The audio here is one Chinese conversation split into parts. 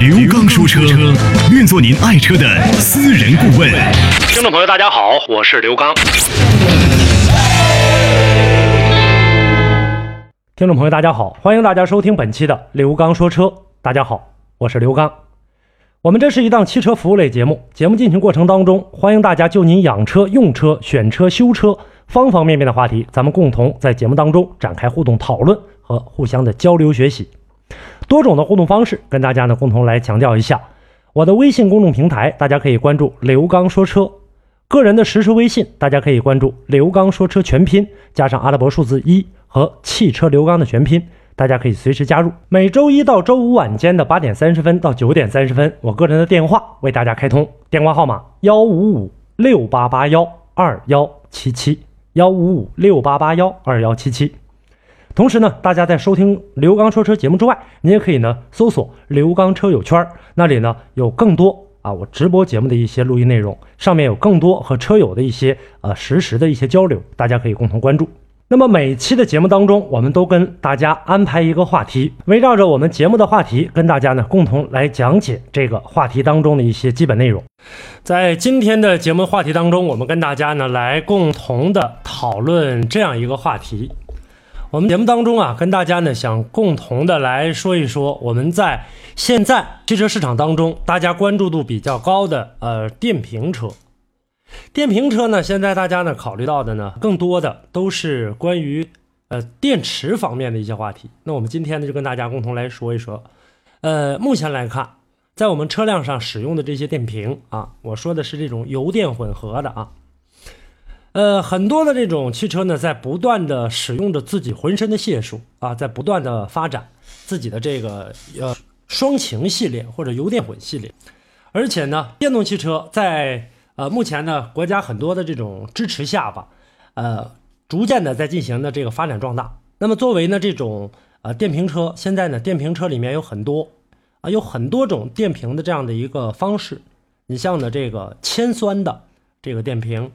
刘刚说车，愿做您爱车的私人顾问。听众朋友，大家好，我是刘刚。听众朋友，大家好，欢迎大家收听本期的刘刚说车。大家好，我是刘刚。我们这是一档汽车服务类节目，节目进行过程当中，欢迎大家就您养车、用车、选车、修车方方面面的话题，咱们共同在节目当中展开互动讨论和互相的交流学习。多种的互动方式，跟大家呢共同来强调一下。我的微信公众平台，大家可以关注刘刚说车；个人的实时微信，大家可以关注刘刚说车全拼加上阿拉伯数字一和汽车刘刚的全拼。大家可以随时加入。每周一到周五晚间的八点三十分到九点三十分，我个人的电话为大家开通，电话号码幺五五六八八幺二幺七七幺五五六八八幺二幺七七。同时呢，大家在收听刘刚说车节目之外，你也可以呢搜索刘刚车友圈，那里呢有更多啊我直播节目的一些录音内容，上面有更多和车友的一些呃实时的一些交流，大家可以共同关注。那么每期的节目当中，我们都跟大家安排一个话题，围绕着我们节目的话题，跟大家呢共同来讲解这个话题当中的一些基本内容。在今天的节目话题当中，我们跟大家呢来共同的讨论这样一个话题。我们节目当中啊，跟大家呢想共同的来说一说，我们在现在汽车市场当中，大家关注度比较高的呃电瓶车。电瓶车呢，现在大家呢考虑到的呢，更多的都是关于呃电池方面的一些话题。那我们今天呢，就跟大家共同来说一说。呃，目前来看，在我们车辆上使用的这些电瓶啊，我说的是这种油电混合的啊。呃，很多的这种汽车呢，在不断的使用着自己浑身的解数啊，在不断的发展自己的这个呃双擎系列或者油电混系列，而且呢，电动汽车在呃，目前呢，国家很多的这种支持下吧，呃，逐渐的在进行的这个发展壮大。那么作为呢这种呃电瓶车，现在呢电瓶车里面有很多啊，有很多种电瓶的这样的一个方式。你像呢这个铅酸的这个电瓶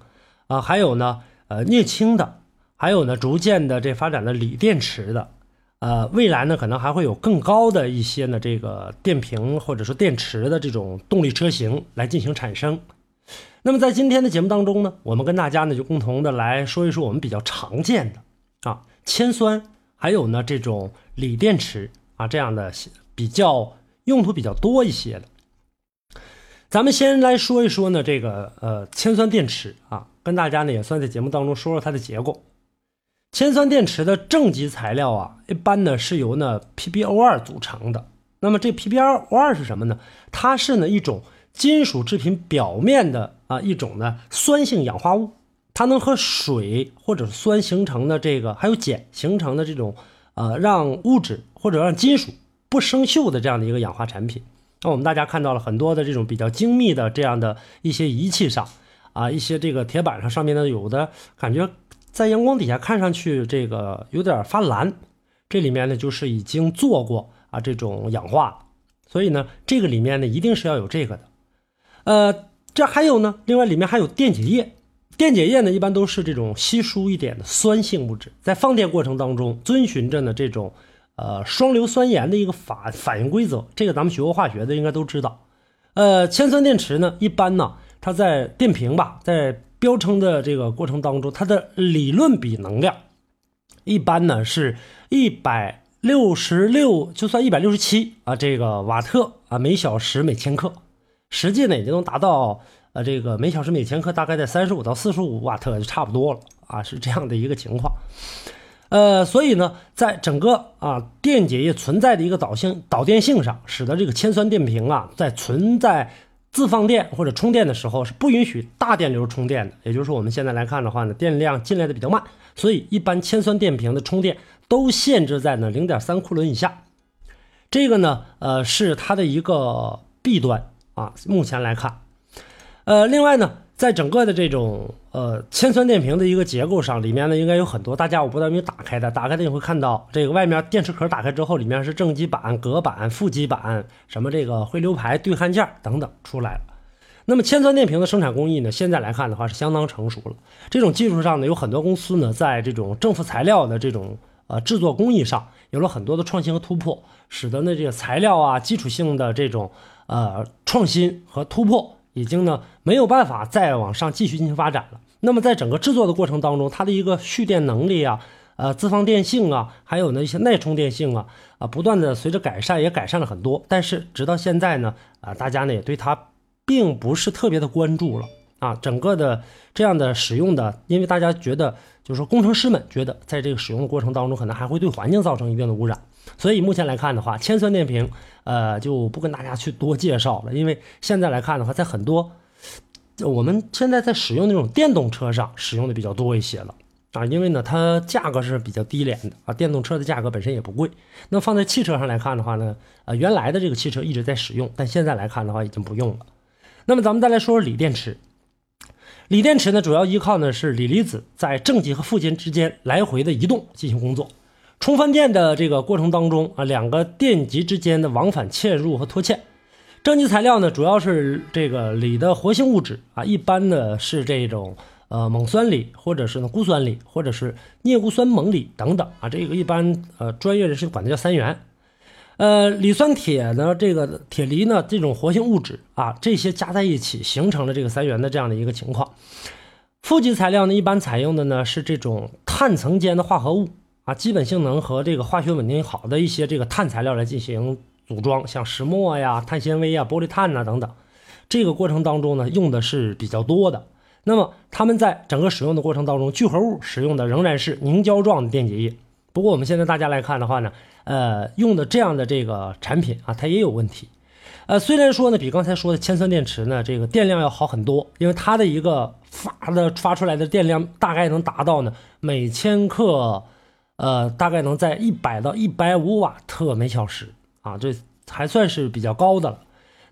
啊，还有呢呃镍氢的，还有呢逐渐的这发展的锂电池的，呃，未来呢可能还会有更高的一些呢这个电瓶或者说电池的这种动力车型来进行产生。那么在今天的节目当中呢，我们跟大家呢就共同的来说一说我们比较常见的啊铅酸，还有呢这种锂电池啊这样的比较用途比较多一些的。咱们先来说一说呢这个呃铅酸电池啊，跟大家呢也算在节目当中说说它的结构。铅酸电池的正极材料啊，一般呢是由呢 PbO2 组成的。那么这 PbO2 是什么呢？它是呢一种。金属制品表面的啊一种呢酸性氧化物，它能和水或者酸形成的这个，还有碱形成的这种，呃，让物质或者让金属不生锈的这样的一个氧化产品。那我们大家看到了很多的这种比较精密的这样的一些仪器上，啊，一些这个铁板上上面呢，有的感觉在阳光底下看上去这个有点发蓝，这里面呢就是已经做过啊这种氧化，所以呢这个里面呢一定是要有这个的。呃，这还有呢。另外，里面还有电解液。电解液呢，一般都是这种稀疏一点的酸性物质，在放电过程当中，遵循着呢这种呃双硫酸盐的一个反反应规则。这个咱们学过化学的应该都知道。呃，铅酸电池呢，一般呢，它在电瓶吧，在标称的这个过程当中，它的理论比能量一般呢是一百六十六，就算一百六十七啊，这个瓦特啊每小时每千克。实际呢，也就能达到，呃，这个每小时每千克大概在三十五到四十五瓦特就差不多了啊，是这样的一个情况。呃，所以呢，在整个啊电解液存在的一个导性导电性上，使得这个铅酸电瓶啊，在存在自放电或者充电的时候是不允许大电流充电的。也就是说，我们现在来看的话呢，电量进来的比较慢，所以一般铅酸电瓶的充电都限制在呢零点三库仑以下。这个呢，呃，是它的一个弊端。啊，目前来看，呃，另外呢，在整个的这种呃铅酸电瓶的一个结构上，里面呢应该有很多大家我不知道有没有打开的，打开的你会看到这个外面电池壳打开之后，里面是正极板、隔板、负极板，什么这个回流排、对焊件等等出来了。那么铅酸电瓶的生产工艺呢，现在来看的话是相当成熟了。这种技术上呢，有很多公司呢在这种正负材料的这种呃制作工艺上有了很多的创新和突破，使得呢这个材料啊基础性的这种呃创新和突破。已经呢没有办法再往上继续进行发展了。那么在整个制作的过程当中，它的一个蓄电能力啊、呃自放电性啊，还有呢一些耐充电性啊，啊不断的随着改善也改善了很多。但是直到现在呢，啊大家呢也对它并不是特别的关注了啊。整个的这样的使用的，因为大家觉得就是说工程师们觉得在这个使用的过程当中，可能还会对环境造成一定的污染。所以目前来看的话，铅酸电瓶，呃，就不跟大家去多介绍了。因为现在来看的话，在很多我们现在在使用那种电动车上使用的比较多一些了啊。因为呢，它价格是比较低廉的啊，电动车的价格本身也不贵。那放在汽车上来看的话呢，呃，原来的这个汽车一直在使用，但现在来看的话已经不用了。那么咱们再来说说锂电池。锂电池呢，主要依靠呢是锂离子在正极和负极之间来回的移动进行工作。充放电的这个过程当中啊，两个电极之间的往返嵌入和脱嵌。正极材料呢，主要是这个锂的活性物质啊，一般呢是这种呃锰酸锂，或者是呢钴酸锂，或者是镍钴酸锰锂等等啊。这个一般呃专业人士管它叫三元。呃，锂酸铁呢，这个铁锂呢，这种活性物质啊，这些加在一起形成了这个三元的这样的一个情况。负极材料呢，一般采用的呢是这种碳层间的化合物。啊，基本性能和这个化学稳定好的一些这个碳材料来进行组装，像石墨呀、碳纤维呀、玻璃碳呐等等，这个过程当中呢，用的是比较多的。那么它们在整个使用的过程当中，聚合物使用的仍然是凝胶状的电解液。不过我们现在大家来看的话呢，呃，用的这样的这个产品啊，它也有问题。呃，虽然说呢，比刚才说的铅酸电池呢，这个电量要好很多，因为它的一个发的发出来的电量大概能达到呢每千克。呃，大概能在一百到一百五瓦特每小时啊，这还算是比较高的了。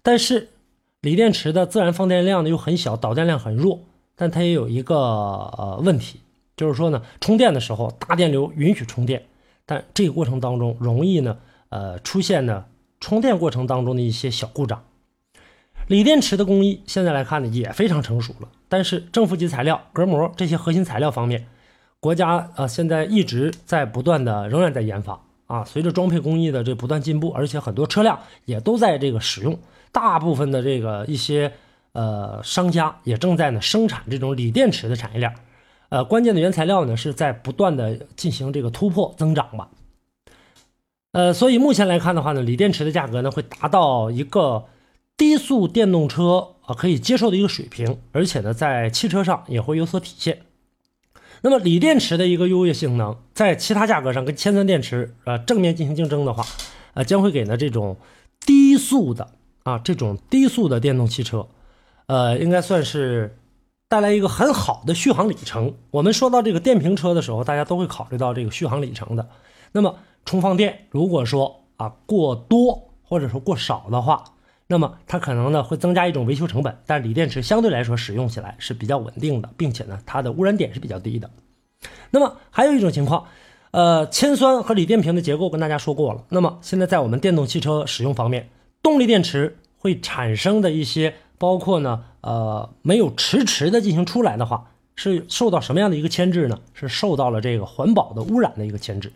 但是锂电池的自然放电量呢又很小，导电量很弱，但它也有一个呃问题，就是说呢，充电的时候大电流允许充电，但这个过程当中容易呢呃出现呢充电过程当中的一些小故障。锂电池的工艺现在来看呢也非常成熟了，但是正负极材料、隔膜这些核心材料方面。国家啊，现在一直在不断的，仍然在研发啊。随着装配工艺的这不断进步，而且很多车辆也都在这个使用，大部分的这个一些呃商家也正在呢生产这种锂电池的产业链。呃，关键的原材料呢是在不断的进行这个突破增长吧。呃，所以目前来看的话呢，锂电池的价格呢会达到一个低速电动车啊可以接受的一个水平，而且呢在汽车上也会有所体现。那么锂电池的一个优越性能，在其他价格上跟铅酸电池呃正面进行竞争的话，呃将会给呢这种低速的啊这种低速的电动汽车，呃应该算是带来一个很好的续航里程。我们说到这个电瓶车的时候，大家都会考虑到这个续航里程的。那么充放电如果说啊过多或者说过少的话，那么它可能呢会增加一种维修成本，但锂电池相对来说使用起来是比较稳定的，并且呢它的污染点是比较低的。那么还有一种情况，呃，铅酸和锂电瓶的结构跟大家说过了。那么现在在我们电动汽车使用方面，动力电池会产生的一些，包括呢，呃，没有迟迟的进行出来的话，是受到什么样的一个牵制呢？是受到了这个环保的污染的一个牵制。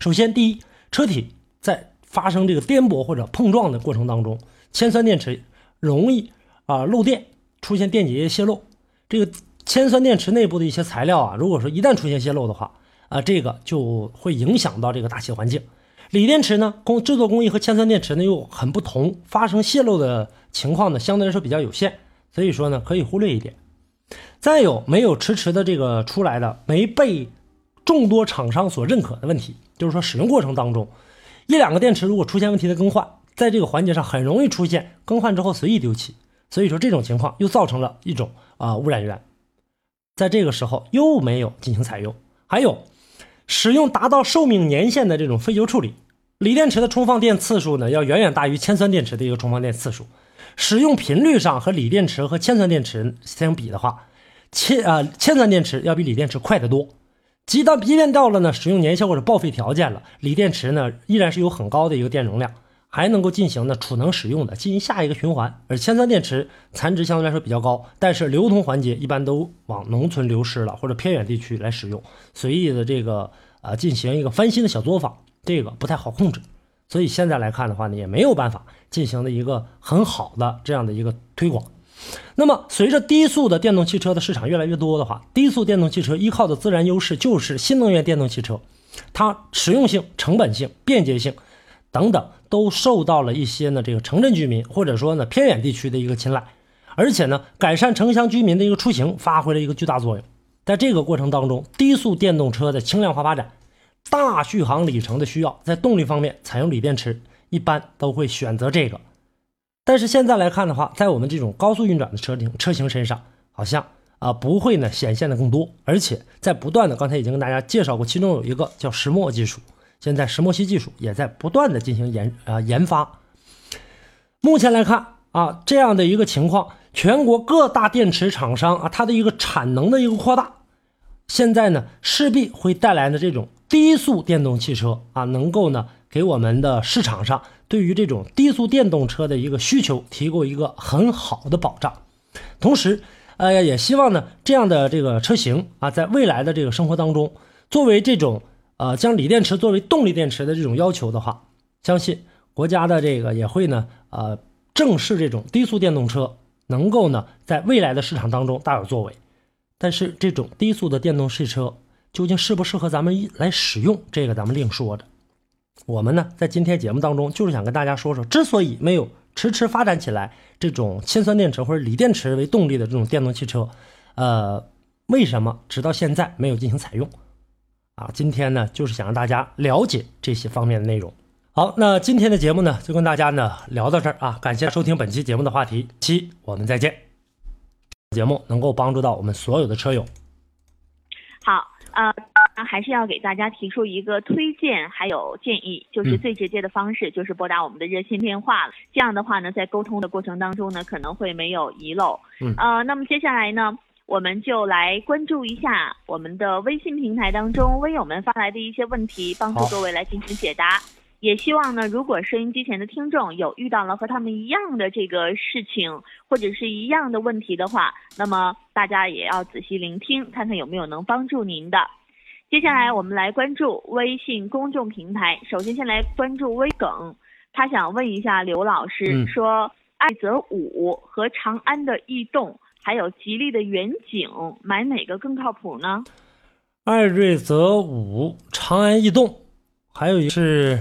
首先，第一，车体在发生这个颠簸或者碰撞的过程当中。铅酸电池容易啊漏电，出现电解液泄漏。这个铅酸电池内部的一些材料啊，如果说一旦出现泄漏的话，啊，这个就会影响到这个大气环境。锂电池呢，工制作工艺和铅酸电池呢又很不同，发生泄漏的情况呢相对来说比较有限，所以说呢可以忽略一点。再有没有迟迟的这个出来的，没被众多厂商所认可的问题，就是说使用过程当中，一两个电池如果出现问题的更换。在这个环节上很容易出现更换之后随意丢弃，所以说这种情况又造成了一种啊污染源，在这个时候又没有进行采用。还有使用达到寿命年限的这种废旧处理，锂电池的充放电次数呢要远远大于铅酸电池的一个充放电次数。使用频率上和锂电池和铅酸电池相比的话，铅啊铅酸电池要比锂电池快得多。即到即便到了呢使用年限或者报废条件了，锂电池呢依然是有很高的一个电容量，还能够进行呢储能使用的，进行下一个循环。而铅酸电池残值相对来说比较高，但是流通环节一般都往农村流失了，或者偏远地区来使用，随意的这个呃进行一个翻新的小作坊，这个不太好控制。所以现在来看的话呢，也没有办法进行的一个很好的这样的一个推广。那么，随着低速的电动汽车的市场越来越多的话，低速电动汽车依靠的自然优势就是新能源电动汽车，它实用性、成本性、便捷性等等都受到了一些呢这个城镇居民或者说呢偏远地区的一个青睐，而且呢改善城乡居民的一个出行发挥了一个巨大作用。在这个过程当中，低速电动车的轻量化发展、大续航里程的需要，在动力方面采用锂电池，一般都会选择这个。但是现在来看的话，在我们这种高速运转的车型车型身上，好像啊不会呢显现的更多，而且在不断的，刚才已经跟大家介绍过，其中有一个叫石墨技术，现在石墨烯技术也在不断的进行研啊研发。目前来看啊，这样的一个情况，全国各大电池厂商啊，它的一个产能的一个扩大，现在呢势必会带来的这种低速电动汽车啊，能够呢给我们的市场上。对于这种低速电动车的一个需求，提供一个很好的保障。同时，呃，也希望呢，这样的这个车型啊，在未来的这个生活当中，作为这种呃，将锂电池作为动力电池的这种要求的话，相信国家的这个也会呢，呃，正视这种低速电动车能够呢，在未来的市场当中大有作为。但是，这种低速的电动汽车究竟适不适合咱们来使用，这个咱们另说着。我们呢，在今天节目当中，就是想跟大家说说，之所以没有迟迟发展起来这种铅酸电池或者锂电池为动力的这种电动汽车，呃，为什么直到现在没有进行采用？啊，今天呢，就是想让大家了解这些方面的内容。好，那今天的节目呢，就跟大家呢聊到这儿啊，感谢收听本期节目的话题，七我们再见。节目能够帮助到我们所有的车友。好。呃，还是要给大家提出一个推荐，还有建议，就是最直接的方式就是拨打我们的热线电话了。这样的话呢，在沟通的过程当中呢，可能会没有遗漏。嗯，呃，那么接下来呢，我们就来关注一下我们的微信平台当中微友们发来的一些问题，帮助各位来进行解答。也希望呢，如果收音机前的听众有遇到了和他们一样的这个事情，或者是一样的问题的话，那么大家也要仔细聆听，看看有没有能帮助您的。接下来我们来关注微信公众平台，首先先来关注微梗，他想问一下刘老师，说爱泽五和长安的异动，还有吉利的远景，买哪个更靠谱呢？艾瑞泽五、长安逸动，还有一个是。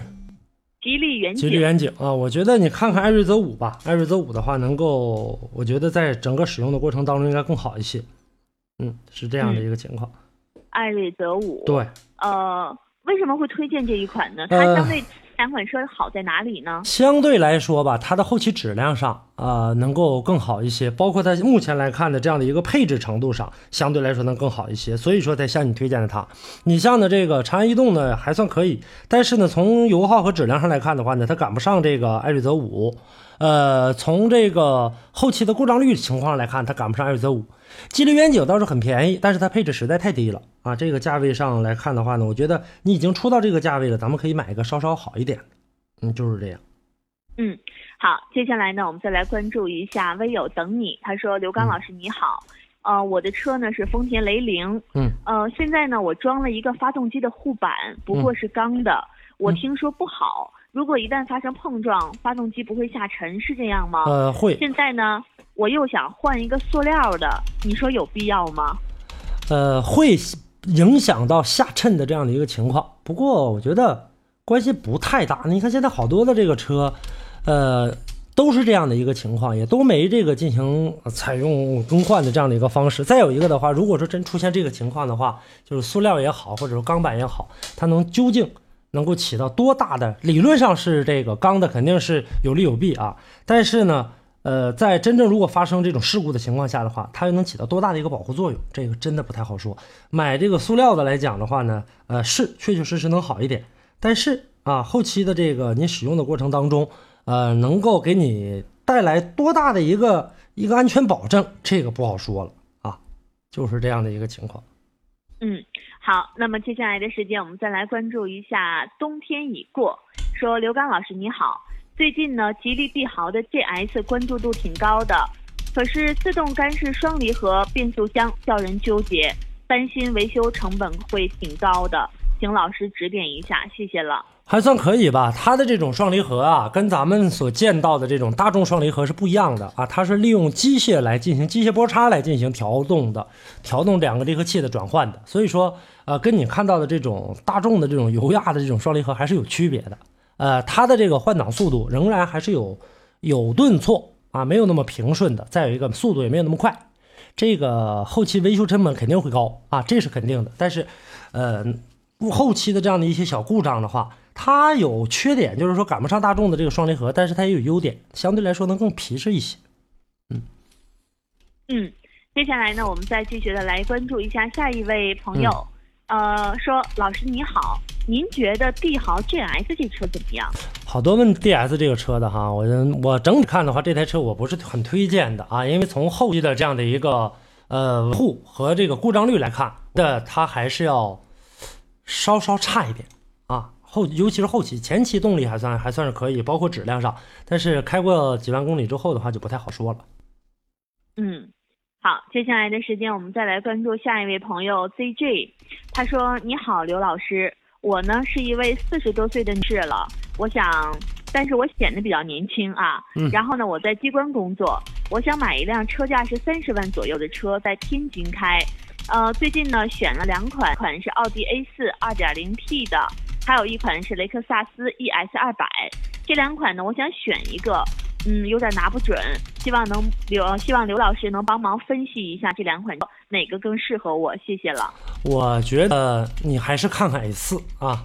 吉利远景，吉利远景啊！我觉得你看看艾瑞泽五吧，艾瑞泽五的话，能够，我觉得在整个使用的过程当中应该更好一些。嗯，是这样的一个情况。艾瑞泽五，对，呃，为什么会推荐这一款呢？它相对。两款车好在哪里呢？相对来说吧，它的后期质量上啊能够更好一些，包括它目前来看的这样的一个配置程度上，相对来说能更好一些，所以说才向你推荐的它。你像呢这个长安逸动呢还算可以，但是呢从油耗和质量上来看的话呢，它赶不上这个艾瑞泽五。呃，从这个后期的故障率情况来看，它赶不上艾瑞泽五。吉利远景倒是很便宜，但是它配置实在太低了啊！这个价位上来看的话呢，我觉得你已经出到这个价位了，咱们可以买一个稍稍好一点的。嗯，就是这样。嗯，好，接下来呢，我们再来关注一下微友等你。他说：“刘刚老师你好，呃，我的车呢是丰田雷凌，嗯，呃，现在呢我装了一个发动机的护板，不过是钢的，我听说不好。”如果一旦发生碰撞，发动机不会下沉，是这样吗？呃，会。现在呢，我又想换一个塑料的，你说有必要吗？呃，会影响到下沉的这样的一个情况，不过我觉得关系不太大。你看现在好多的这个车，呃，都是这样的一个情况，也都没这个进行采用更换的这样的一个方式。再有一个的话，如果说真出现这个情况的话，就是塑料也好，或者说钢板也好，它能究竟？能够起到多大的？理论上是这个钢的肯定是有利有弊啊，但是呢，呃，在真正如果发生这种事故的情况下的话，它又能起到多大的一个保护作用？这个真的不太好说。买这个塑料的来讲的话呢，呃，是确确实实能好一点，但是啊，后期的这个你使用的过程当中，呃，能够给你带来多大的一个一个安全保证，这个不好说了啊，就是这样的一个情况。嗯，好，那么接下来的时间，我们再来关注一下冬天已过。说刘刚老师你好，最近呢，吉利帝豪的 GS 关注度挺高的，可是自动干式双离合变速箱叫人纠结，担心维修成本会挺高的，请老师指点一下，谢谢了。还算可以吧，它的这种双离合啊，跟咱们所见到的这种大众双离合是不一样的啊，它是利用机械来进行机械波叉来进行调动的，调动两个离合器的转换的，所以说呃，跟你看到的这种大众的这种油压的这种双离合还是有区别的，呃，它的这个换挡速度仍然还是有有顿挫啊，没有那么平顺的，再有一个速度也没有那么快，这个后期维修成本肯定会高啊，这是肯定的，但是呃，后期的这样的一些小故障的话。它有缺点，就是说赶不上大众的这个双离合，但是它也有优点，相对来说能更皮实一些。嗯嗯，接下来呢，我们再继续的来关注一下下一位朋友。呃，说老师你好，您觉得帝豪 GS 这车怎么样？好多问 DS 这个车的哈，我我整体看的话，这台车我不是很推荐的啊，因为从后期的这样的一个呃护和这个故障率来看，的它还是要稍稍差一点啊。后尤其是后期，前期动力还算还算是可以，包括质量上，但是开过几万公里之后的话就不太好说了。嗯，好，接下来的时间我们再来关注下一位朋友 ZJ，他说：“你好，刘老师，我呢是一位四十多岁的女士了，我想，但是我显得比较年轻啊。嗯。然后呢，我在机关工作，我想买一辆车价是三十万左右的车，在天津开。呃，最近呢选了两款，款是奥迪 A 四二点零 T 的。”还有一款是雷克萨斯 ES 二百，这两款呢，我想选一个，嗯，有点拿不准，希望能刘，希望刘老师能帮忙分析一下这两款哪个更适合我，谢谢了。我觉得你还是看看 A 四啊，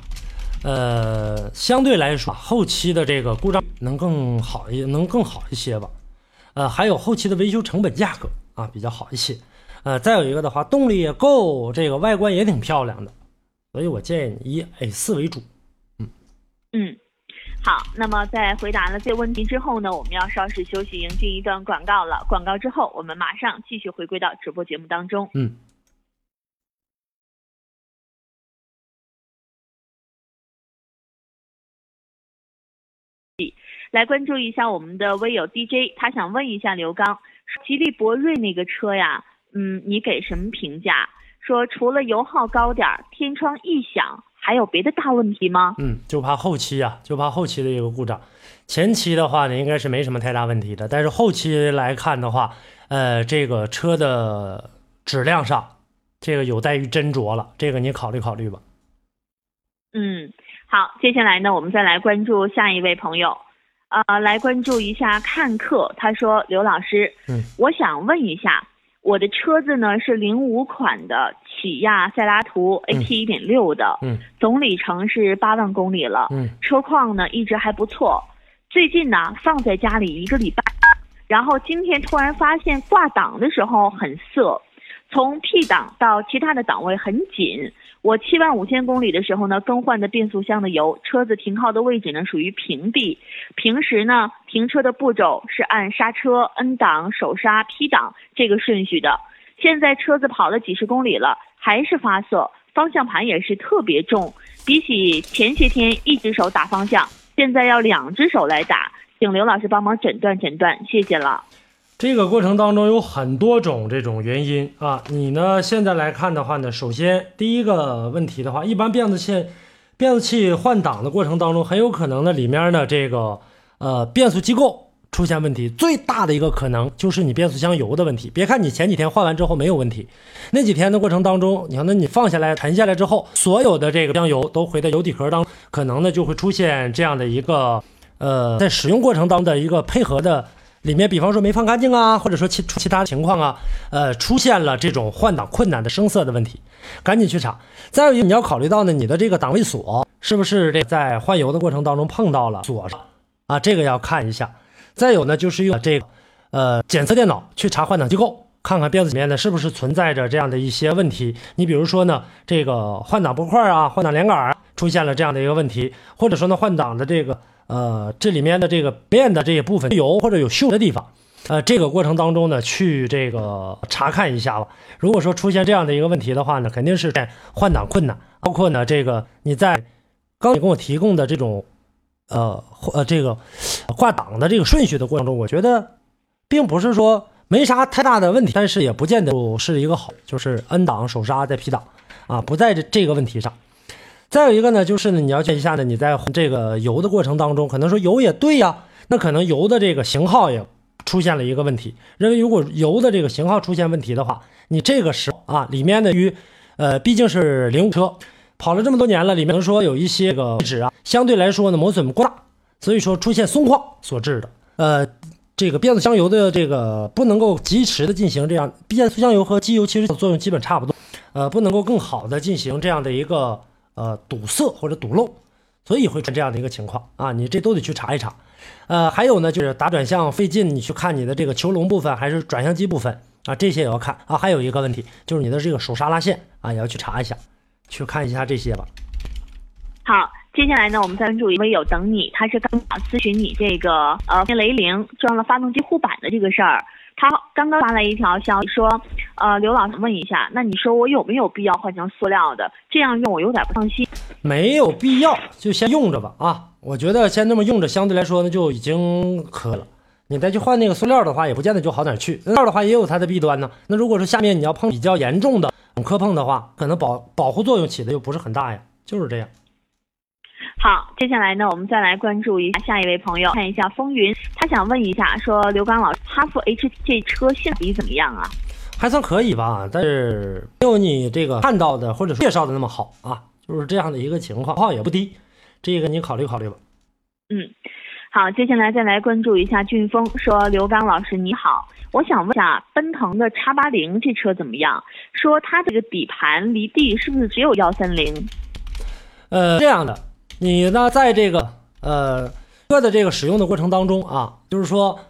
呃，相对来说后期的这个故障能更好一，能更好一些吧，呃，还有后期的维修成本价格啊比较好一些，呃，再有一个的话，动力也够，这个外观也挺漂亮的。所以我建议你以 A 四为主，嗯嗯，好。那么在回答了这问题之后呢，我们要稍事休息，迎接一段广告了。广告之后，我们马上继续回归到直播节目当中。嗯，来关注一下我们的微友 DJ，他想问一下刘刚，吉利博瑞那个车呀，嗯，你给什么评价？说除了油耗高点儿、天窗异响，还有别的大问题吗？嗯，就怕后期啊，就怕后期的一个故障。前期的话呢，应该是没什么太大问题的。但是后期来看的话，呃，这个车的质量上，这个有待于斟酌了。这个你考虑考虑吧。嗯，好，接下来呢，我们再来关注下一位朋友，呃，来关注一下看客。他说：“刘老师，嗯，我想问一下。”我的车子呢是零五款的起亚塞拉图 AT 一点六的，嗯，总里程是八万公里了，嗯，车况呢一直还不错。最近呢放在家里一个礼拜，然后今天突然发现挂档的时候很涩，从 P 档到其他的档位很紧。我七万五千公里的时候呢，更换的变速箱的油，车子停靠的位置呢属于平地。平时呢，停车的步骤是按刹车、N 档、手刹、P 档这个顺序的。现在车子跑了几十公里了，还是发涩，方向盘也是特别重，比起前些天一只手打方向，现在要两只手来打，请刘老师帮忙诊断诊断，谢谢了。这个过程当中有很多种这种原因啊，你呢现在来看的话呢，首先第一个问题的话，一般变速器变速器换挡的过程当中，很有可能呢里面的这个呃变速机构出现问题，最大的一个可能就是你变速箱油的问题。别看你前几天换完之后没有问题，那几天的过程当中，你看那你放下来沉下来之后，所有的这个箱油都回到油底壳当，可能呢就会出现这样的一个呃在使用过程当中的一个配合的。里面比方说没放干净啊，或者说其其他情况啊，呃，出现了这种换挡困难的生涩的问题，赶紧去查。再有一个你要考虑到呢，你的这个档位锁是不是这在换油的过程当中碰到了锁上啊？这个要看一下。再有呢，就是用这个呃检测电脑去查换挡机构，看看变速里面呢是不是存在着这样的一些问题。你比如说呢，这个换挡拨块啊、换挡连杆出现了这样的一个问题，或者说呢换挡的这个。呃这里面的这个面的这些部分油或者有锈的地方，呃这个过程当中呢去这个查看一下吧。如果说出现这样的一个问题的话呢，肯定是换挡困难，包括呢这个你在刚你给我提供的这种呃呃这个挂档的这个顺序的过程中，我觉得并不是说。没啥太大的问题，但是也不见得是一个好，就是 N 档手刹在 P 档，啊，不在这这个问题上。再有一个呢，就是呢，你要看一下呢，你在这个油的过程当中，可能说油也对呀，那可能油的这个型号也出现了一个问题。认为如果油的这个型号出现问题的话，你这个时候啊，里面的于呃毕竟是零五车，跑了这么多年了，里面能说有一些这个位置啊，相对来说呢磨损过大，所以说出现松旷所致的，呃。这个变速箱油的这个不能够及时的进行这样，变速箱油和机油其实作用基本差不多，呃，不能够更好的进行这样的一个呃堵塞或者堵漏，所以会出这样的一个情况啊，你这都得去查一查。呃，还有呢，就是打转向费劲，你去看你的这个球笼部分还是转向机部分啊，这些也要看啊。还有一个问题就是你的这个手刹拉线啊，也要去查一下，去看一下这些吧。好。接下来呢，我们再关注一位有等你，他是刚刚咨询你这个呃雷凌装了发动机护板的这个事儿，他刚刚发来一条消息说，呃刘老师问一下，那你说我有没有必要换成塑料的？这样用我有点不放心。没有必要，就先用着吧啊！我觉得先这么用着，相对来说呢就已经可以了。你再去换那个塑料的话，也不见得就好哪去。塑料的话也有它的弊端呢。那如果说下面你要碰比较严重的磕碰的话，可能保保护作用起的又不是很大呀，就是这样。好，接下来呢，我们再来关注一下下一位朋友，看一下风云，他想问一下，说刘刚老师，哈弗 H 这车性比怎么样啊？还算可以吧，但是没有你这个看到的或者介绍的那么好啊，就是这样的一个情况，号也不低，这个你考虑考虑吧。嗯，好，接下来再来关注一下俊峰，说刘刚老师你好，我想问一下，奔腾的叉八零这车怎么样？说它这个底盘离地是不是只有幺三零？呃，这样的。你呢，在这个呃车的这个使用的过程当中啊，就是说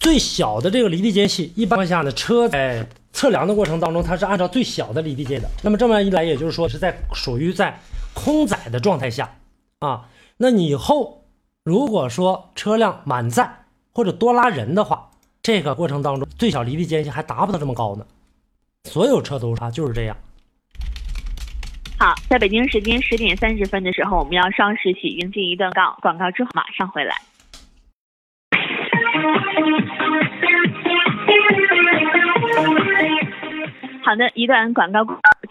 最小的这个离地间隙，一般情况下呢，车在测量的过程当中，它是按照最小的离地间的。那么这么一来，也就是说是在属于在空载的状态下啊。那你后如果说车辆满载或者多拉人的话，这个过程当中最小离地间隙还达不到这么高呢。所有车都是它，就是这样。好，在北京时间十点三十分的时候，我们要稍事起迎进一段告广告之后马上回来。好的，一段广告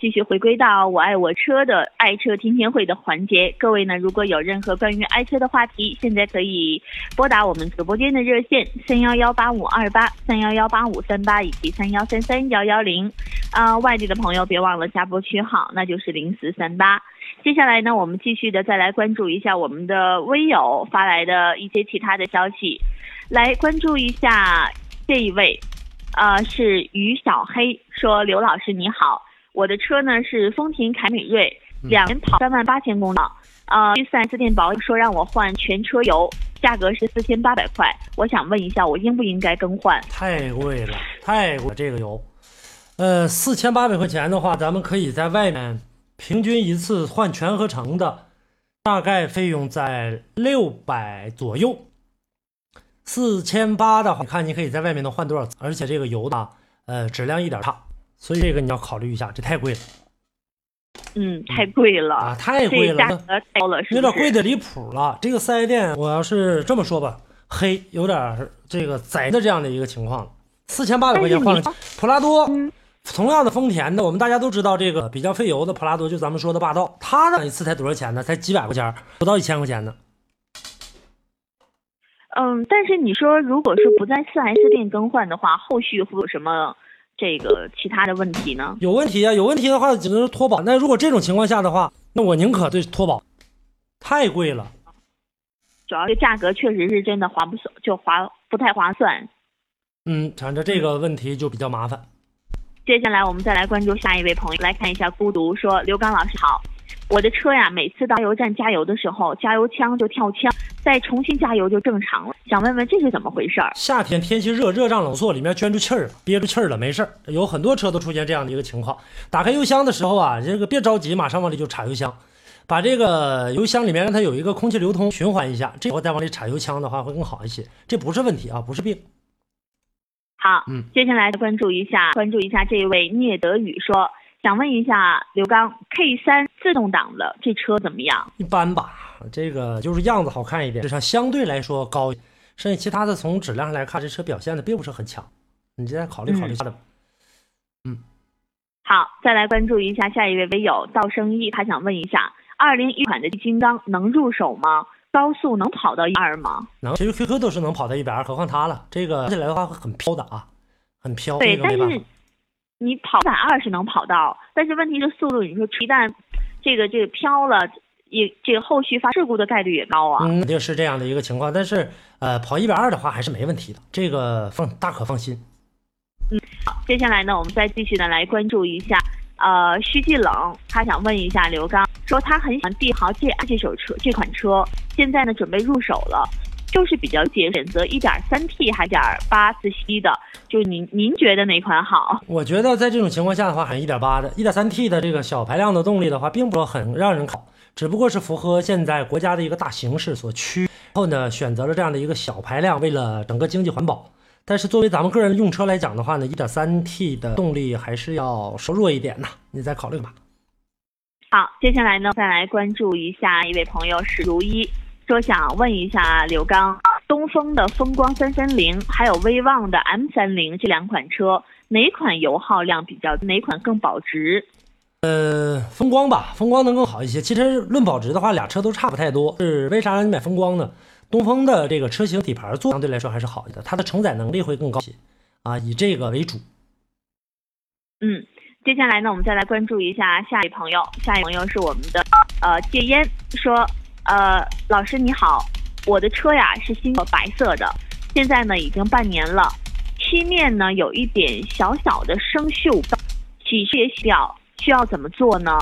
继续回归到我爱我车的爱车听天会的环节。各位呢，如果有任何关于爱车的话题，现在可以拨打我们直播间的热线三幺幺八五二八三幺幺八五三八以及三幺三三幺幺零。啊，外地的朋友别忘了加拨区号，那就是零四三八。接下来呢，我们继续的再来关注一下我们的微友发来的一些其他的消息，来关注一下这一位。呃，是于小黑说：“刘老师你好，我的车呢是丰田凯美瑞，两年跑三万八千公里，呃，去四 S 店保养说让我换全车油，价格是四千八百块，我想问一下，我应不应该更换？太贵了，太贵了，这个油，呃，四千八百块钱的话，咱们可以在外面平均一次换全合成的，大概费用在六百左右。”四千八的话，你看你可以在外面能换多少次？而且这个油呢，呃，质量一点差，所以这个你要考虑一下，这太贵了。嗯，太贵了啊，太贵了，价格太高了，有点贵的离谱了。这个四 S 店，我要是这么说吧，黑有点这个宰的这样的一个情况。四千八百块钱换了普拉多，同样的丰田的，我们大家都知道这个比较费油的普拉多，就咱们说的霸道，它的一次才多少钱呢？才几百块钱，不到一千块钱呢。嗯，但是你说，如果是不在四 S 店更换的话，后续会有什么这个其他的问题呢？有问题啊，有问题的话只能是脱保。那如果这种情况下的话，那我宁可对脱保，太贵了。主要这价格确实是真的划不算，就划不太划算。嗯，反正这个问题就比较麻烦。接下来我们再来关注下一位朋友，来看一下孤独说：“刘刚老师好。”我的车呀，每次到加油站加油的时候，加油枪就跳枪，再重新加油就正常了。想问问这是怎么回事儿？夏天天气热，热胀冷缩，里面圈住气儿了，憋住气儿了，没事儿。有很多车都出现这样的一个情况。打开油箱的时候啊，这个别着急，马上往里就插油箱。把这个油箱里面让它有一个空气流通循环一下，这后再往里插油枪的话会更好一些。这不是问题啊，不是病。好，嗯，接下来关注一下，关注一下这位聂德宇说，想问一下刘刚，K 三自动挡的这车怎么样？一般吧，这个就是样子好看一点，智商相对来说高，剩下其他的从质量上来看，这车表现的并不是很强。你再考虑考虑它的吧。好，再来关注一下下一位微友道生一，他想问一下，二零一款的金刚能入手吗？高速能跑到一二吗？能，其实 QQ 都是能跑到一百二，何况它了。这个跑起来的话会很飘的啊，很飘。对，但是。你跑一百二是能跑到，但是问题是速度，你说一旦这个这个飘了，也这个后续发事故的概率也高啊。嗯，肯定是这样的一个情况，但是呃，跑一百二的话还是没问题的，这个放大可放心。嗯，好接下来呢，我们再继续的来关注一下，呃，徐继冷，他想问一下刘刚，说他很喜欢帝豪 GR 这手车这款车，现在呢准备入手了，就是比较解选择 1.3T 还点八自吸的，就您您觉得哪款好？我觉得在这种情况下的话，还是1.8的、1.3T 的这个小排量的动力的话，并不是很让人考，只不过是符合现在国家的一个大形势所趋，然后呢选择了这样的一个小排量，为了整个经济环保。但是作为咱们个人用车来讲的话呢，1.3T 的动力还是要稍弱一点呐，你再考虑吧。好，接下来呢，再来关注一下一位朋友史如一，说想问一下刘刚，东风的风光三三零，还有威旺的 M 三零这两款车，哪款油耗量比较，哪款更保值？呃，风光吧，风光能更好一些。其实论保值的话，俩车都差不太多。是为啥让你买风光呢？东风的这个车型底盘做相对来说还是好一点，它的承载能力会更高一些啊，以这个为主。嗯，接下来呢，我们再来关注一下下一朋友，下一朋友是我们的呃戒烟，说呃老师你好，我的车呀是新的白色的，现在呢已经半年了，漆面呢有一点小小的生锈，洗也洗掉，需要怎么做呢？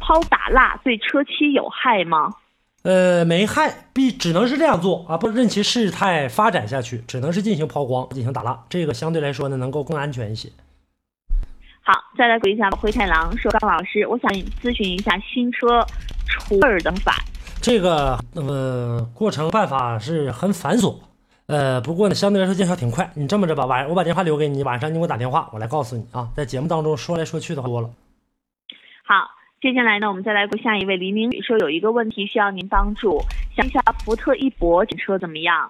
抛打蜡对车漆有害吗？呃，没害，必只能是这样做啊，不任其事态发展下去，只能是进行抛光，进行打蜡，这个相对来说呢，能够更安全一些。好，再来回一下灰太狼说，高老师，我想咨询一下新车除味儿的法。这个呃过程办法是很繁琐，呃，不过呢，相对来说见效挺快。你这么着吧，晚我把电话留给你，晚上你给我打电话，我来告诉你啊。在节目当中说来说去的话多了。好，接下来呢，我们再来下一位黎明宇说有一个问题需要您帮助，想一下福特翼博这车怎么样？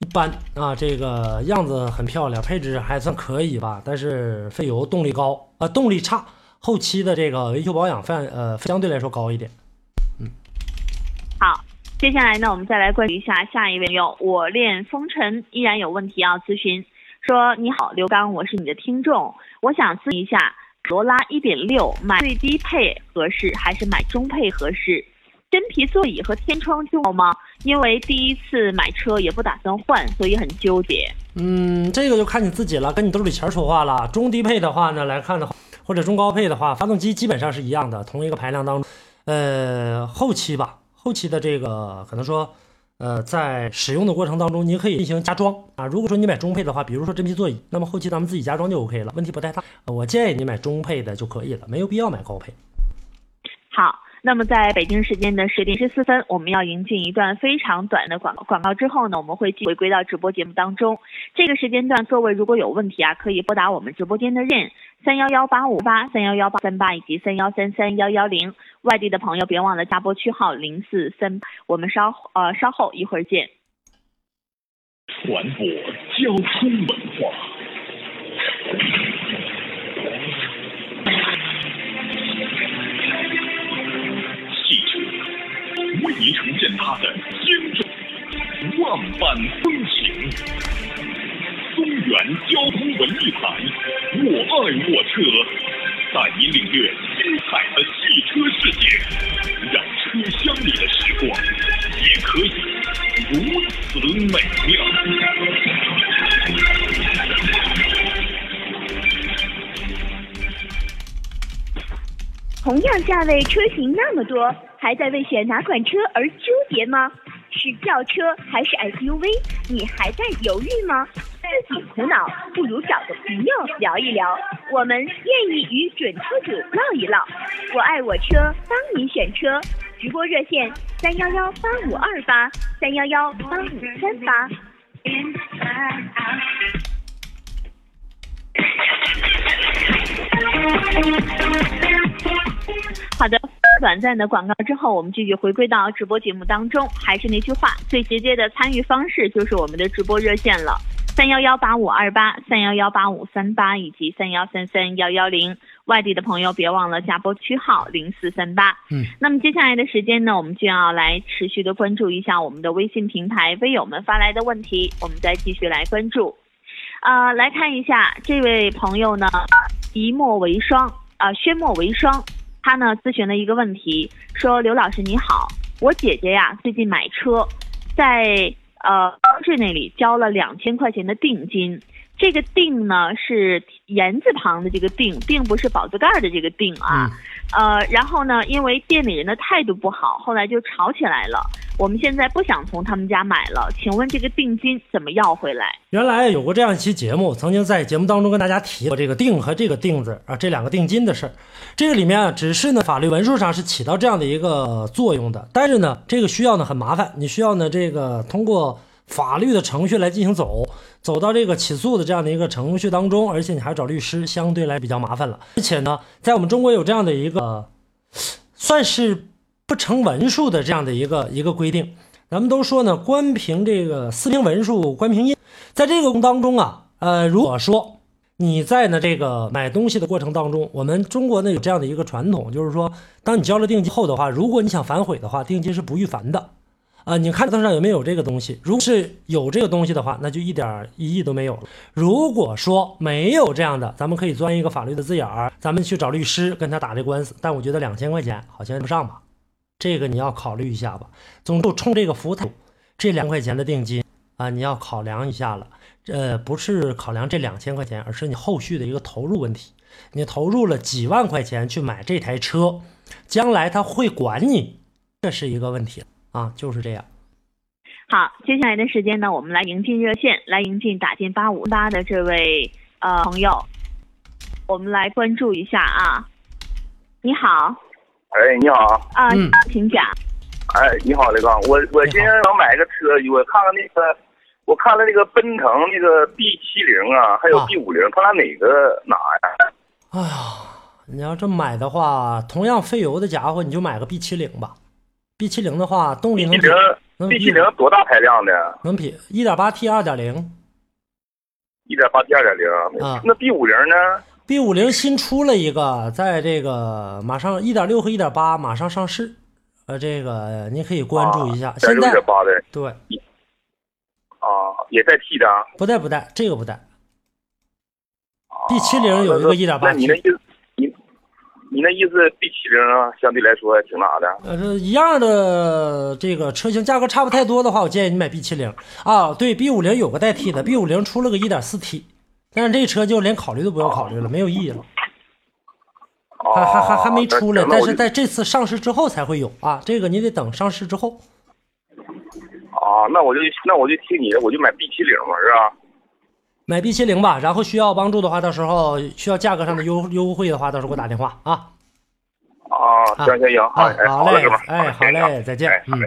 一般啊，这个样子很漂亮，配置还算可以吧，但是费油、动力高，呃，动力差，后期的这个维修保养费呃相对来说高一点。嗯好，接下来呢，我们再来关注一下下一位朋友，我恋风尘依然有问题要咨询，说你好，刘刚，我是你的听众，我想咨询一下，罗拉1.6买最低配合适还是买中配合适？真皮座椅和天窗重要吗？因为第一次买车也不打算换，所以很纠结。嗯，这个就看你自己了，跟你兜里钱说话了。中低配的话呢，来看的话，或者中高配的话，发动机基本上是一样的，同一个排量当中，呃，后期吧，后期的这个可能说，呃，在使用的过程当中，你可以进行加装啊。如果说你买中配的话，比如说真皮座椅，那么后期咱们自己加装就 OK 了，问题不太大。我建议你买中配的就可以了，没有必要买高配。好。那么，在北京时间的十点十四分，我们要迎进一段非常短的广广告之后呢，我们会回归到直播节目当中。这个时间段，各位如果有问题啊，可以拨打我们直播间的任三幺幺八五八三幺幺八三八以及三幺三三幺幺零。外地的朋友别忘了加拨区号零四三。我们稍呃稍后一会儿见。传播交通文化。中。原交通文艺台，我爱我车，带您领略精彩的汽车世界，让车厢里的时光也可以如此美妙。同样价位车型那么多，还在为选哪款车而纠结吗？是轿车还是 SUV？你还在犹豫吗？自己苦恼，不如找个朋友聊一聊。我们愿意与准车主唠一唠。我爱我车，帮你选车。直播热线三幺幺八五二八三幺幺八五三八。好的，短暂的广告之后，我们继续回归到直播节目当中。还是那句话，最直接的参与方式就是我们的直播热线了，三幺幺八五二八、三幺幺八五三八以及三幺三三幺幺零。外地的朋友别忘了加拨区号零四三八。嗯，那么接下来的时间呢，我们就要来持续的关注一下我们的微信平台微友们发来的问题，我们再继续来关注。呃，来看一下这位朋友呢，一墨为霜啊，宣墨为霜，他呢咨询了一个问题，说刘老师你好，我姐姐呀最近买车，在呃高志那里交了两千块钱的定金。这个定呢是言字旁的这个定，并不是宝字盖的这个定啊。呃，然后呢，因为店里人的态度不好，后来就吵起来了。我们现在不想从他们家买了，请问这个定金怎么要回来？原来有过这样一期节目，曾经在节目当中跟大家提过这个定和这个定字啊，这两个定金的事儿。这个里面啊，只是呢法律文书上是起到这样的一个作用的，但是呢，这个需要呢很麻烦，你需要呢这个通过。法律的程序来进行走，走到这个起诉的这样的一个程序当中，而且你还找律师，相对来比较麻烦了。而且呢，在我们中国有这样的一个算是不成文书的这样的一个一个规定，咱们都说呢，官凭这个私凭文书，官凭印。在这个当中啊，呃，如果说你在呢这个买东西的过程当中，我们中国呢有这样的一个传统，就是说，当你交了定金后的话，如果你想反悔的话，定金是不予返的。啊，你看头上有没有这个东西？如果是有这个东西的话，那就一点意义都没有了。如果说没有这样的，咱们可以钻一个法律的字眼儿，咱们去找律师跟他打这官司。但我觉得两千块钱好像不上吧，这个你要考虑一下吧。总之，冲这个服务态度，这两块钱的定金啊，你要考量一下了。呃，不是考量这两千块钱，而是你后续的一个投入问题。你投入了几万块钱去买这台车，将来他会管你，这是一个问题。啊，就是这样。好，接下来的时间呢，我们来迎进热线，来迎进打进八五八的这位呃朋友，我们来关注一下啊。你好。哎，你好。啊，请讲。哎，你好，雷刚，我我今天想买个车，我看看那个，我看了那个奔腾那个 B 七零啊，还有 B 五零，看俩哪个哪呀？哎呀，你要这么买的话，同样费油的家伙，你就买个 B 七零吧。B 七零的话，动力能比 B 七零多大排量的？能比一点八 T 二点零，一点八 T 二点零啊。那 B 五零呢？B 五零新出了一个，在这个马上一点六和一点八马上上市，呃，这个您可以关注一下。现在一点八的对啊，也带 T 的？不带不带，这个不带。B 七零有一个一点八 T。你那意思，B 七零啊，相对来说挺哪的？呃，一样的这个车型，价格差不太多的话，我建议你买 B 七零啊。对，B 五零有个代替的，B 五零出了个一点四 T，但是这车就连考虑都不要考虑了，没有意义了。还还还还没出来，但是在这次上市之后才会有啊。这个你得等上市之后。啊，那我就那我就听你的，我就买 B 七零嘛，是吧？买 B 七零吧，然后需要帮助的话，到时候需要价格上的优优惠的话，到时候给我打电话啊。哦，行行行，好，好嘞，哎，好嘞，再见，嗯。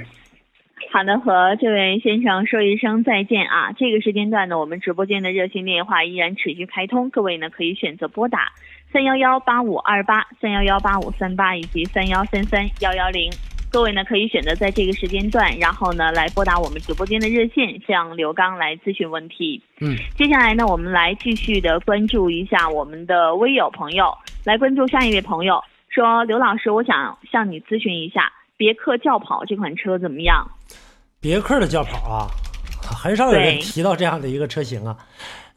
好的，和这位先生说一声再见啊。这个时间段呢，我们直播间的热线电话依然持续开通，各位呢可以选择拨打三幺幺八五二八、三幺幺八五三八以及三幺三三幺幺零。各位呢可以选择在这个时间段，然后呢来拨打我们直播间的热线，向刘刚来咨询问题。嗯，接下来呢，我们来继续的关注一下我们的微友朋友，来关注下一位朋友说：“刘老师，我想向你咨询一下，别克轿跑这款车怎么样？”别克的轿跑啊，很少有人提到这样的一个车型啊，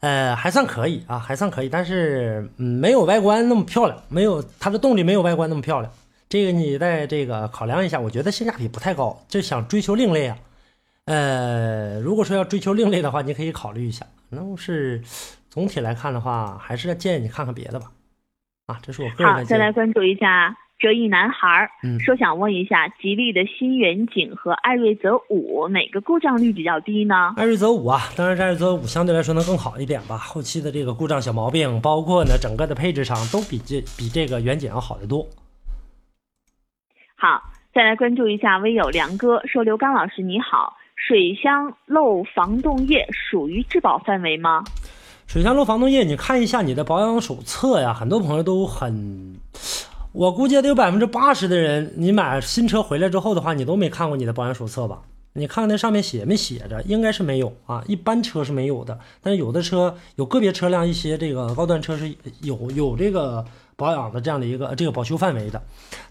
呃，还算可以啊，还算可以，但是嗯，没有外观那么漂亮，没有它的动力没有外观那么漂亮。这个你在这个考量一下，我觉得性价比不太高，就想追求另类啊。呃，如果说要追求另类的话，你可以考虑一下。那是总体来看的话，还是建议你看看别的吧。啊，这是我个人的好，再来关注一下折翼男孩儿，说想问一下，吉利的新远景和艾瑞泽五哪个故障率比较低呢？艾瑞泽五啊，当然艾瑞泽五相对来说能更好一点吧。后期的这个故障小毛病，包括呢整个的配置上，都比这比这个远景要好得多。好，再来关注一下微友梁哥说：“刘刚老师你好，水箱漏防冻液属于质保范围吗？”水箱漏防冻液，你看一下你的保养手册呀。很多朋友都很，我估计得有百分之八十的人，你买新车回来之后的话，你都没看过你的保养手册吧？你看看那上面写没写着？应该是没有啊，一般车是没有的。但是有的车，有个别车辆，一些这个高端车是有有这个保养的这样的一个这个保修范围的。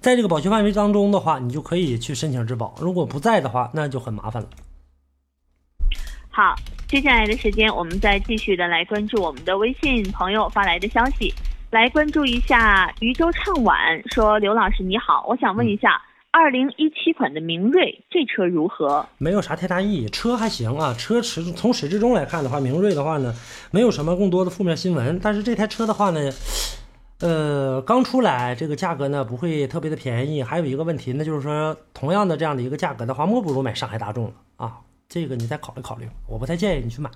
在这个保修范围当中的话，你就可以去申请质保。如果不在的话，那就很麻烦了。好，接下来的时间，我们再继续的来关注我们的微信朋友发来的消息，来关注一下渔舟唱晚说：“刘老师你好，我想问一下，二零一七款的明锐这车如何？没有啥太大意义，车还行啊，车始从始至终来看的话，明锐的话呢，没有什么更多的负面新闻。但是这台车的话呢，呃，刚出来，这个价格呢不会特别的便宜。还有一个问题，那就是说，同样的这样的一个价格的话，莫不如买上海大众了啊。这个你再考虑考虑，我不太建议你去买。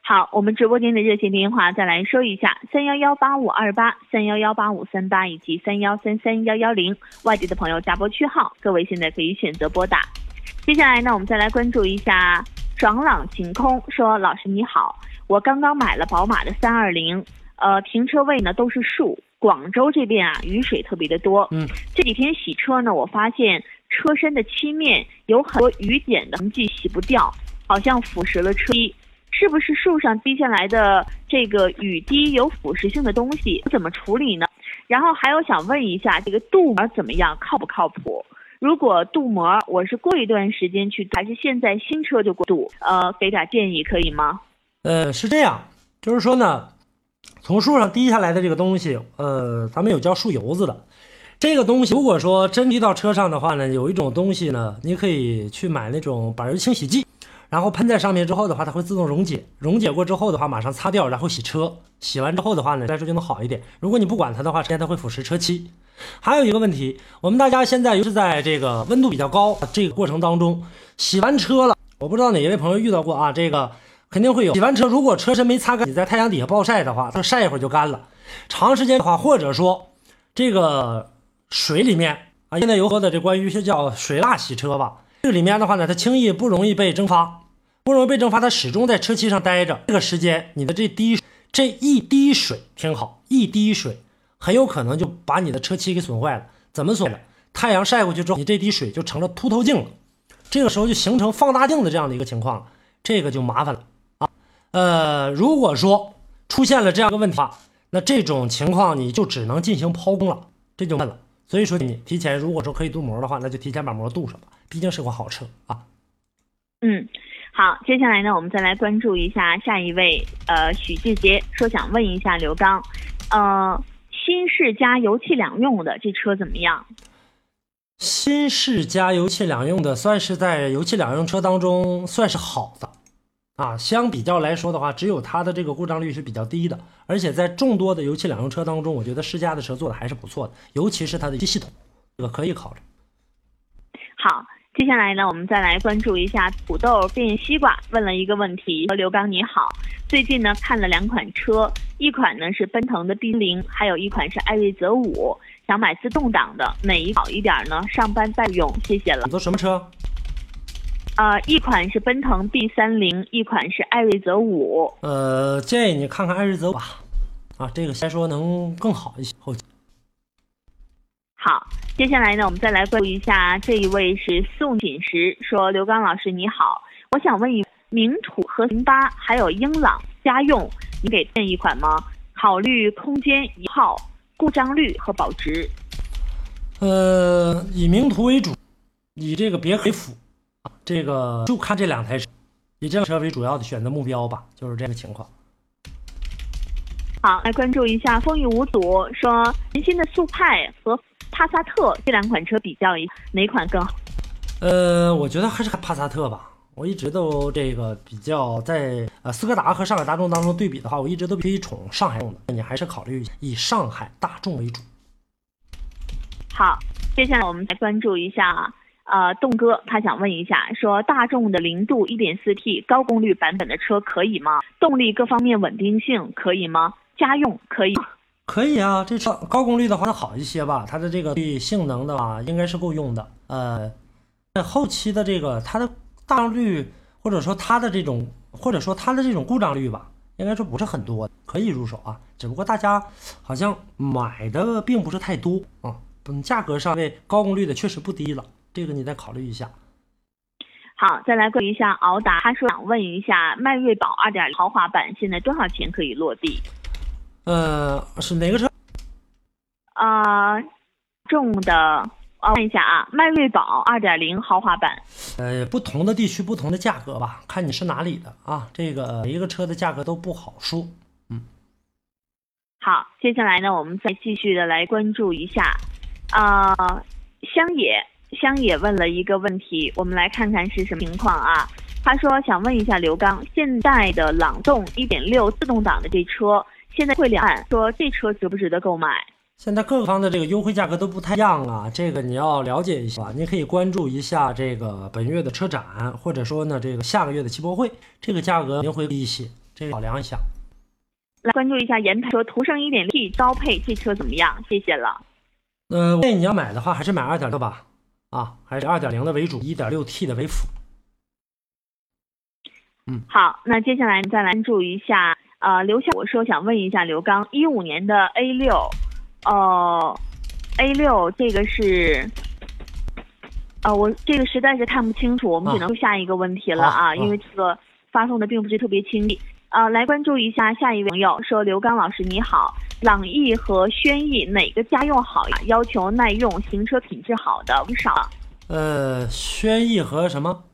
好，我们直播间的热线电话再来说一下：三幺幺八五二八、三幺幺八五三八以及三幺三三幺幺零。外地的朋友加拨区号，各位现在可以选择拨打。接下来呢，我们再来关注一下爽朗晴空说：“老师你好，我刚刚买了宝马的三二零，呃，停车位呢都是树。广州这边啊，雨水特别的多。嗯，这几天洗车呢，我发现。”车身的漆面有很多雨点的痕迹，洗不掉，好像腐蚀了车衣。是不是树上滴下来的这个雨滴有腐蚀性的东西？怎么处理呢？然后还有想问一下，这个镀膜怎么样？靠不靠谱？如果镀膜，我是过一段时间去，还是现在新车就过镀？呃，给点建议可以吗？呃，是这样，就是说呢，从树上滴下来的这个东西，呃，咱们有叫树油子的。这个东西，如果说真滴到车上的话呢，有一种东西呢，你可以去买那种板油清洗剂，然后喷在上面之后的话，它会自动溶解，溶解过之后的话，马上擦掉，然后洗车，洗完之后的话呢，来说就能好一点。如果你不管它的话，时间它会腐蚀车漆。还有一个问题，我们大家现在又是在这个温度比较高这个过程当中，洗完车了，我不知道哪一位朋友遇到过啊？这个肯定会有。洗完车，如果车身没擦干，你在太阳底下暴晒的话，它晒一会儿就干了。长时间的话，或者说这个。水里面啊，现在有说的这关于叫水蜡洗车吧，这里面的话呢，它轻易不容易被蒸发，不容易被蒸发，它始终在车漆上待着。这个时间，你的这滴这一滴水，听好，一滴水很有可能就把你的车漆给损坏了。怎么损的？太阳晒过去之后，你这滴水就成了凸透镜了，这个时候就形成放大镜的这样的一个情况了，这个就麻烦了。呃，如果说出现了这样一个问题，那这种情况你就只能进行抛工了，这就问了。所以说你提前，如果说可以镀膜的话，那就提前把膜镀上吧，毕竟是款好车啊。嗯，好，接下来呢，我们再来关注一下下一位，呃，许志杰说想问一下刘刚，呃，新式加油气两用的这车怎么样？新式加油气两用的，算是在油气两用车当中算是好的。啊，相比较来说的话，只有它的这个故障率是比较低的，而且在众多的油气两用车当中，我觉得世嘉的车做的还是不错的，尤其是它的系统，这个可以考虑。好，接下来呢，我们再来关注一下土豆变西瓜问了一个问题，说刘刚你好，最近呢看了两款车，一款呢是奔腾的 B 零，还有一款是艾瑞泽五，想买自动挡的，哪一好一点呢？上班代用，谢谢了。你坐什么车？呃，一款是奔腾 B 三零，一款是艾瑞泽五。呃，建议你看看艾瑞泽吧，啊，这个先说能更好一些。后期好，接下来呢，我们再来关注一下这一位是宋锦石，说刘刚老师你好，我想问一名图和零八还有英朗家用，你给建一款吗？考虑空间油耗、故障率和保值。呃，以名图为主，以这个别克为辅。这个就看这两台车，以这辆车为主要的选择目标吧，就是这个情况。好，来关注一下风雨无阻说，全新的速派和帕萨特这两款车比较一哪款更好？呃，我觉得还是帕萨特吧。我一直都这个比较在呃斯柯达和上海大众当中对比的话，我一直都比较宠上海用的，你还是考虑以上海大众为主。好，接下来我们来关注一下。呃，栋哥他想问一下，说大众的零度 1.4T 高功率版本的车可以吗？动力各方面稳定性可以吗？家用可以？可以啊，这车高功率的话它好一些吧，它的这个性能的话应该是够用的。呃，后期的这个它的大率或者说它的这种或者说它的这种故障率吧，应该说不是很多，可以入手啊。只不过大家好像买的并不是太多啊，嗯，价格上位高功率的确实不低了，这个你再考虑一下。好，再来关于一下敖达，他说想问一下迈锐宝2.0豪华版现在多少钱可以落地？呃，是哪个车？啊，重的，看一下啊，迈锐宝2.0豪华版。呃，不同的地区不同的价格吧，看你是哪里的啊。这个每一个车的价格都不好说。嗯。好，接下来呢，我们再继续的来关注一下，啊，乡野，乡野问了一个问题，我们来看看是什么情况啊？他说想问一下刘刚，现在的朗动1.6自动挡的这车。现在会两万，说这车值不值得购买？现在各方的这个优惠价格都不太一样啊，这个你要了解一下，你可以关注一下这个本月的车展，或者说呢这个下个月的汽博会，这个价格您会低一些，这个考量一下。来关注一下延台说途胜 1.0T 高配这车怎么样？谢谢了。呃，建议你要买的话还是买2.6吧，啊，还是二点零的为主一点六 T 的为辅。嗯，好，那接下来再来关注一下。呃，刘笑我说想问一下刘刚，一五年的 A 六，呃，A 六这个是，呃，我这个实在是看不清楚，我们只能下一个问题了啊，因为这个发送的并不是特别清晰。呃，来关注一下下一位朋友说，刘刚老师你好，朗逸和轩逸哪个家用好呀？要求耐用，行车品质好的不少。呃，轩逸和什么？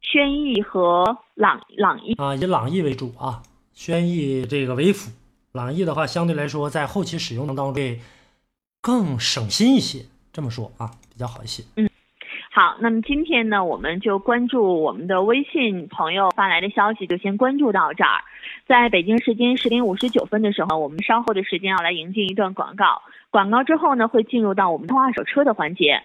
轩逸和朗朗逸啊，以朗逸为主啊。轩逸这个为辅，朗逸的话相对来说在后期使用当中会更省心一些，这么说啊比较好一些。嗯，好，那么今天呢，我们就关注我们的微信朋友发来的消息，就先关注到这儿。在北京时间十点五十九分的时候，我们稍后的时间要来迎接一段广告，广告之后呢，会进入到我们通二手车的环节。